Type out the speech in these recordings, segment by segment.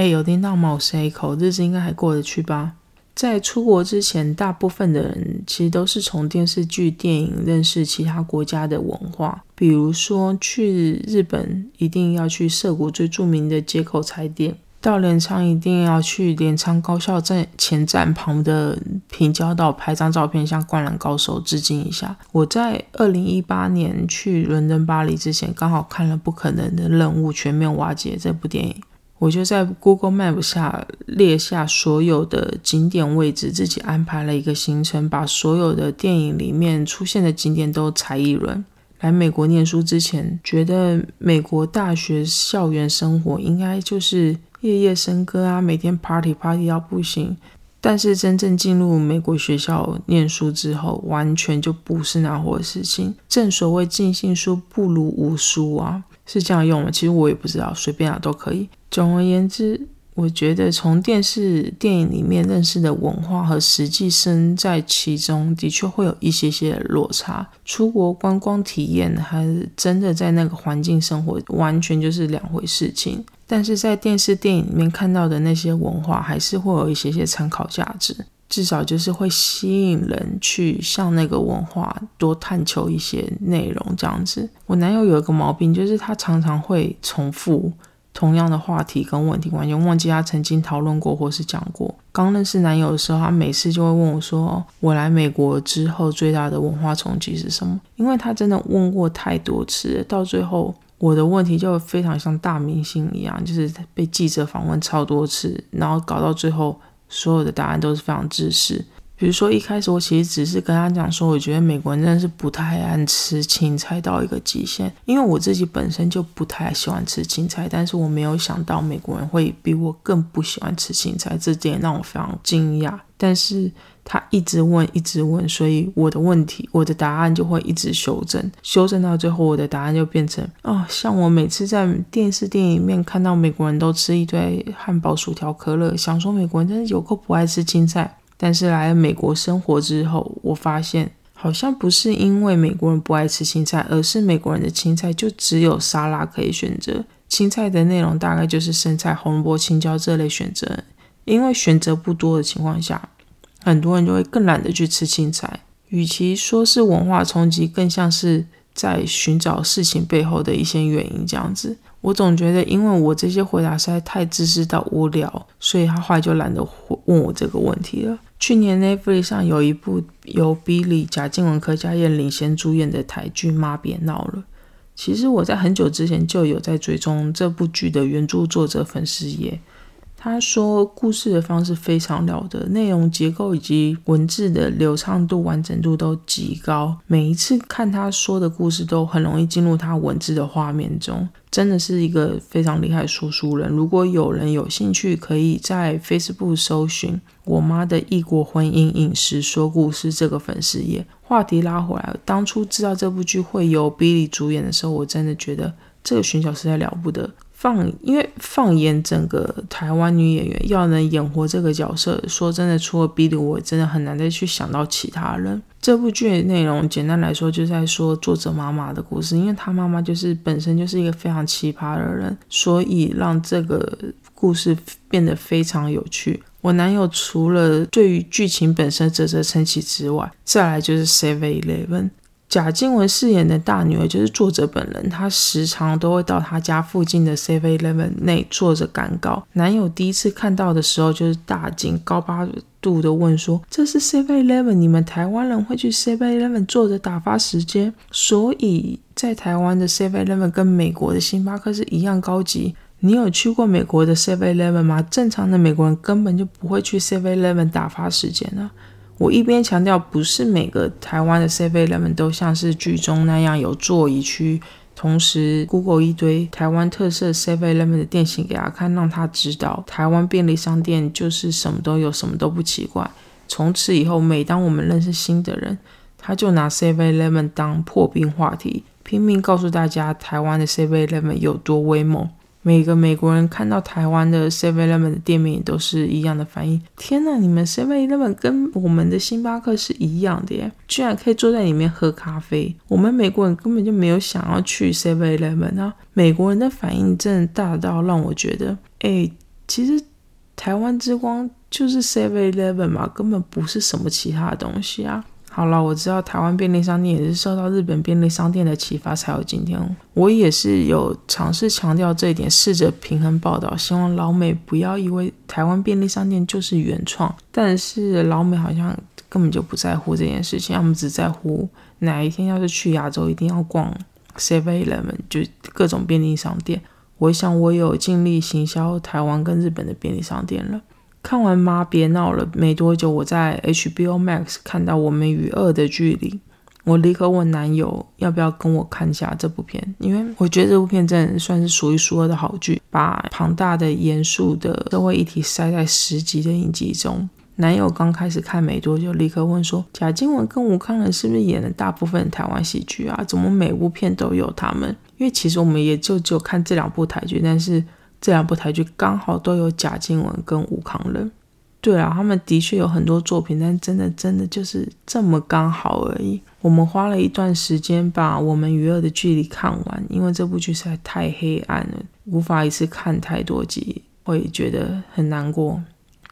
嘿，有听到吗？我是 A 口，日子应该还过得去吧？在出国之前，大部分的人其实都是从电视剧、电影认识其他国家的文化。比如说，去日本一定要去涩谷最著名的街口菜店；到镰仓一定要去镰仓高校站前站旁的平交道拍张照片，向灌篮高手致敬一下。我在二零一八年去伦敦、巴黎之前，刚好看了《不可能的任务：全面瓦解》这部电影。我就在 Google Map 下列下所有的景点位置，自己安排了一个行程，把所有的电影里面出现的景点都踩一轮。来美国念书之前，觉得美国大学校园生活应该就是夜夜笙歌啊，每天 party party 到不行。但是真正进入美国学校念书之后，完全就不是那回事。情正所谓尽信书不如无书啊。是这样用吗？其实我也不知道，随便啊都可以。总而言之，我觉得从电视、电影里面认识的文化和实际身在其中的确会有一些些落差。出国观光体验还真的在那个环境生活，完全就是两回事情。但是在电视、电影里面看到的那些文化，还是会有一些些参考价值。至少就是会吸引人去向那个文化多探求一些内容，这样子。我男友有一个毛病，就是他常常会重复同样的话题跟问题，完全忘记他曾经讨论过或是讲过。刚认识男友的时候，他每次就会问我说：“我来美国之后最大的文化冲击是什么？”因为他真的问过太多次，到最后我的问题就非常像大明星一样，就是被记者访问超多次，然后搞到最后。所有的答案都是非常知识。比如说，一开始我其实只是跟他讲说，我觉得美国人真的是不太爱吃青菜到一个极限，因为我自己本身就不太喜欢吃青菜，但是我没有想到美国人会比我更不喜欢吃青菜，这点让我非常惊讶。但是他一直问，一直问，所以我的问题，我的答案就会一直修正，修正到最后，我的答案就变成哦，像我每次在电视电影里面看到美国人都吃一堆汉堡、薯条、可乐，想说美国人真是有够不爱吃青菜。但是来了美国生活之后，我发现好像不是因为美国人不爱吃青菜，而是美国人的青菜就只有沙拉可以选择。青菜的内容大概就是生菜、红萝卜、青椒这类选择。因为选择不多的情况下，很多人就会更懒得去吃青菜。与其说是文化冲击，更像是在寻找事情背后的一些原因这样子。我总觉得，因为我这些回答实在太自私到无聊，所以他后来就懒得问我这个问题了。去年 Netflix 上有一部由 Billy 贾静雯、柯佳燕领衔主演的台剧《妈别闹了》。其实我在很久之前就有在追踪这部剧的原著作者粉丝页。他说，故事的方式非常了得，内容结构以及文字的流畅度、完整度都极高。每一次看他说的故事，都很容易进入他文字的画面中，真的是一个非常厉害的说书人。如果有人有兴趣，可以在 Facebook 搜寻“我妈的异国婚姻饮食说故事”这个粉丝页。话题拉回来，当初知道这部剧会由 Billy 主演的时候，我真的觉得这个选角实在了不得。放，因为放眼整个台湾女演员要能演活这个角色，说真的，除了 Billy，我真的很难再去想到其他人。这部剧的内容，简单来说，就在说作者妈妈的故事，因为她妈妈就是本身就是一个非常奇葩的人，所以让这个故事变得非常有趣。我男友除了对于剧情本身啧啧称奇之外，再来就是 Seven Eleven。贾静雯饰演的大女儿就是作者本人，她时常都会到她家附近的 Seven Eleven 内坐着赶稿。男友第一次看到的时候就是大惊，高八度的问说：“这是 Seven Eleven？你们台湾人会去 Seven Eleven 坐着打发时间？所以在台湾的 Seven Eleven 跟美国的星巴克是一样高级。你有去过美国的 Seven Eleven 吗？正常的美国人根本就不会去 Seven Eleven 打发时间啊。”我一边强调，不是每个台湾的 Seven Eleven 都像是剧中那样有座椅区，同时 Google 一堆台湾特色 Seven Eleven 的店型给他看，让他知道台湾便利商店就是什么都有，什么都不奇怪。从此以后，每当我们认识新的人，他就拿 Seven Eleven 当破冰话题，拼命告诉大家台湾的 Seven Eleven 有多威猛。每个美国人看到台湾的 Seven Eleven 的店面也都是一样的反应。天呐，你们 Seven Eleven 跟我们的星巴克是一样的耶，居然可以坐在里面喝咖啡。我们美国人根本就没有想要去 Seven Eleven 啊！美国人的反应真的大到让我觉得，哎，其实台湾之光就是 Seven Eleven 嘛，根本不是什么其他的东西啊。好了，我知道台湾便利商店也是受到日本便利商店的启发才有今天。我也是有尝试强调这一点，试着平衡报道，希望老美不要以为台湾便利商店就是原创。但是老美好像根本就不在乎这件事情，他们只在乎哪一天要是去亚洲一定要逛 Seven Eleven，就各种便利商店。我想我有尽力行销台湾跟日本的便利商店了。看完《妈别闹了》没多久，我在 HBO Max 看到《我们与恶的距离》，我立刻问男友要不要跟我看一下这部片，因为我觉得这部片真的算是数一数二的好剧，把庞大的、严肃的社会议题塞在十集的影集中。男友刚开始看没多久，立刻问说：“贾静雯跟吴康仁是不是演了大部分台湾喜剧啊？怎么每部片都有他们？因为其实我们也就只有看这两部台剧，但是……”这两部台剧刚好都有贾静雯跟吴康仁。对啊，他们的确有很多作品，但真的真的就是这么刚好而已。我们花了一段时间把《我们与恶的距离》看完，因为这部剧实在太黑暗了，无法一次看太多集，会觉得很难过。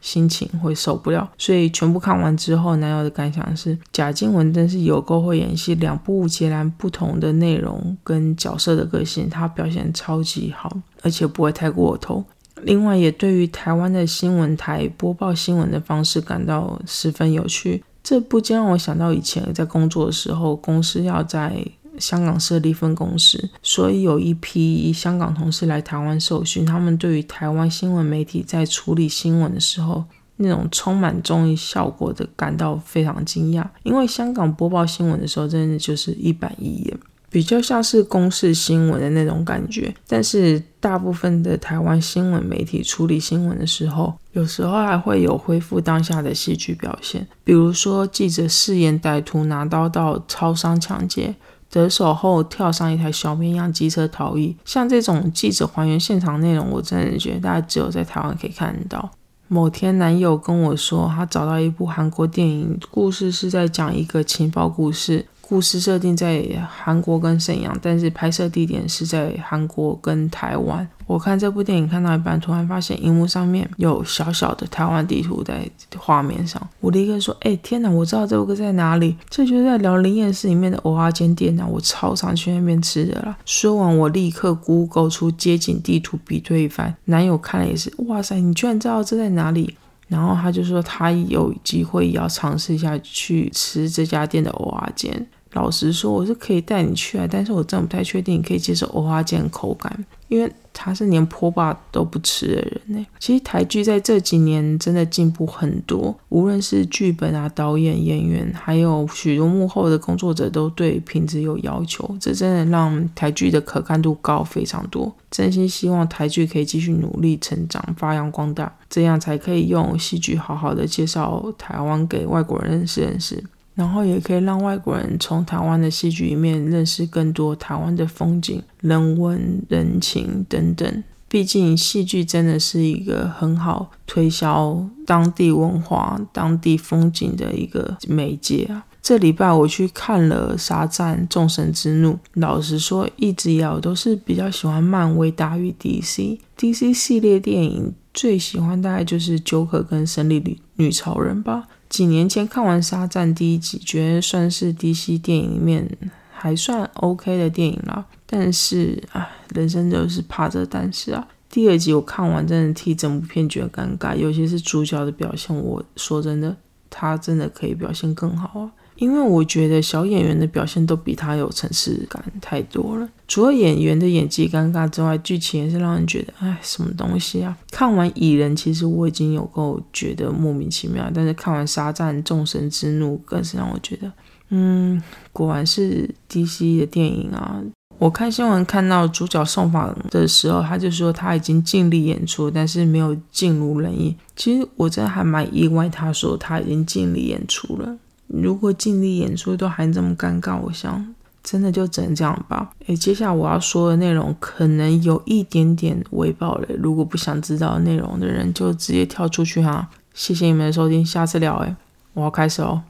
心情会受不了，所以全部看完之后，男友的感想是：贾静雯真是有够会演戏，两部截然不同的内容跟角色的个性，她表现超级好，而且不会太过头。另外，也对于台湾的新闻台播报新闻的方式感到十分有趣。这不禁让我想到以前在工作的时候，公司要在。香港设立分公司，所以有一批香港同事来台湾受训。他们对于台湾新闻媒体在处理新闻的时候，那种充满综艺效果的感到非常惊讶。因为香港播报新闻的时候，真的就是一板一眼，比较像是公式新闻的那种感觉。但是大部分的台湾新闻媒体处理新闻的时候，有时候还会有恢复当下的戏剧表现，比如说记者试验歹徒拿刀到超商抢劫。得手后跳上一台小绵羊机车逃逸，像这种记者还原现场内容，我真的觉得大家只有在台湾可以看到。某天男友跟我说，他找到一部韩国电影，故事是在讲一个情报故事。故事设定在韩国跟沈阳，但是拍摄地点是在韩国跟台湾。我看这部电影看到一半，突然发现荧幕上面有小小的台湾地图在画面上。我立刻说：“哎，天哪！我知道这部在哪里，这就是在辽宁夜市里面的蚵仔煎店啊！我超常去那边吃的啦。”说完，我立刻 Google 出街景地图比对一番。男友看了也是：“哇塞，你居然知道这在哪里？”然后他就说他有机会也要尝试一下去吃这家店的蚵仔煎。老实说，我是可以带你去啊，但是我真的不太确定你可以接受蚵花煎口感，因为他是连坡霸都不吃的人呢。其实台剧在这几年真的进步很多，无论是剧本啊、导演、演员，还有许多幕后的工作者，都对品质有要求，这真的让台剧的可看度高非常多。真心希望台剧可以继续努力成长、发扬光大，这样才可以用戏剧好好的介绍台湾给外国人认识认识。然后也可以让外国人从台湾的戏剧里面认识更多台湾的风景、人文、人情等等。毕竟戏剧真的是一个很好推销当地文化、当地风景的一个媒介啊。这礼拜我去看了《沙赞：众神之怒》，老实说，一直以来我都是比较喜欢漫威大于 DC。DC 系列电影最喜欢大概就是《九可》跟《神力女女超人》吧。几年前看完《沙赞》第一集，觉得算是 DC 电影里面还算 OK 的电影了。但是，唉，人生就是怕这但是啊。第二集我看完，真的替整部片觉得尴尬，尤其是主角的表现。我说真的，他真的可以表现更好啊。因为我觉得小演员的表现都比他有层次感太多了。除了演员的演技尴尬之外，剧情也是让人觉得，哎，什么东西啊？看完《蚁人》，其实我已经有够觉得莫名其妙，但是看完《沙赞：众神之怒》，更是让我觉得，嗯，果然是 DC 的电影啊。我看新闻看到主角送访的时候，他就说他已经尽力演出，但是没有尽如人意。其实我真的还蛮意外，他说他已经尽力演出了。如果尽力演出都还这么尴尬，我想真的就只能这样吧。诶，接下来我要说的内容可能有一点点微暴雷，如果不想知道内容的人就直接跳出去哈。谢谢你们的收听，下次聊诶，我要开始哦。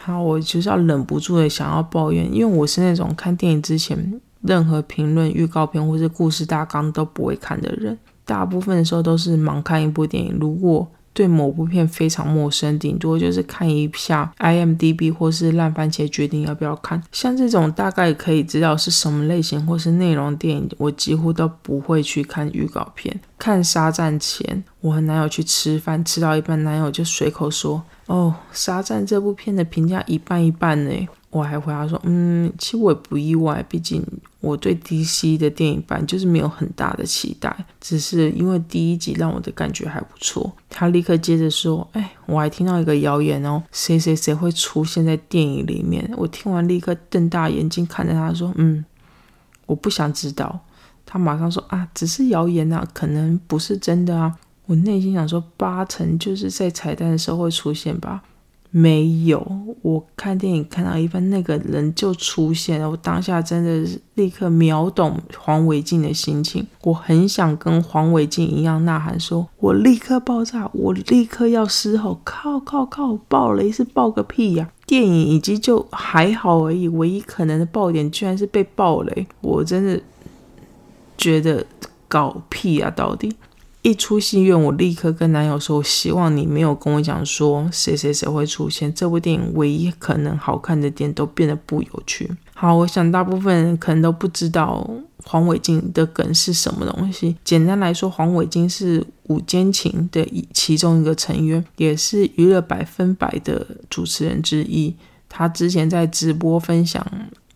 好，我就是要忍不住的想要抱怨，因为我是那种看电影之前任何评论、预告片或是故事大纲都不会看的人。大部分的时候都是盲看一部电影。如果对某部片非常陌生，顶多就是看一下 IMDB 或是烂番茄，决定要不要看。像这种大概可以知道是什么类型或是内容电影，我几乎都不会去看预告片。看沙赞前，我和男友去吃饭，吃到一半，男友就随口说：“哦，沙赞这部片的评价一半一半呢。”我还回答说，嗯，其实我也不意外，毕竟我对 DC 的电影版就是没有很大的期待，只是因为第一集让我的感觉还不错。他立刻接着说，哎，我还听到一个谣言哦，谁谁谁会出现在电影里面。我听完立刻瞪大眼睛看着他说，嗯，我不想知道。他马上说，啊，只是谣言啊，可能不是真的啊。我内心想说，八成就是在彩蛋的时候会出现吧。没有，我看电影看到一半，那个人就出现了。我当下真的是立刻秒懂黄伟晋的心情，我很想跟黄伟晋一样呐喊，说我立刻爆炸，我立刻要嘶吼，靠靠靠，爆雷是爆个屁呀！电影以及就还好而已，唯一可能的爆点居然是被爆雷，我真的觉得搞屁啊，到底。一出戏院，我立刻跟男友说：“希望你没有跟我讲说谁谁谁会出现。这部电影唯一可能好看的点都变得不有趣。”好，我想大部分人可能都不知道黄伟晋的梗是什么东西。简单来说，黄伟晋是五间情的其中一个成员，也是娱乐百分百的主持人之一。他之前在直播分享。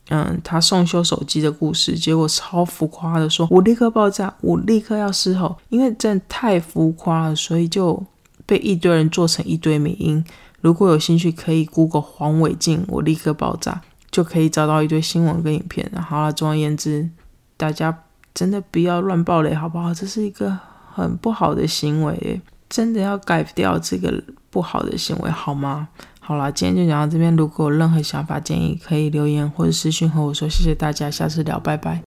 嗯，他送修手机的故事，结果超浮夸的说：“我立刻爆炸，我立刻要嘶吼。”因为真的太浮夸了，所以就被一堆人做成一堆美音。如果有兴趣，可以 Google 黄伟晋，我立刻爆炸，就可以找到一堆新闻跟影片。好了，总而言之，大家真的不要乱爆雷，好不好？这是一个很不好的行为，真的要改掉这个不好的行为，好吗？好了，今天就讲到这边。如果有任何想法建议，可以留言或者私信和我说。谢谢大家，下次聊，拜拜。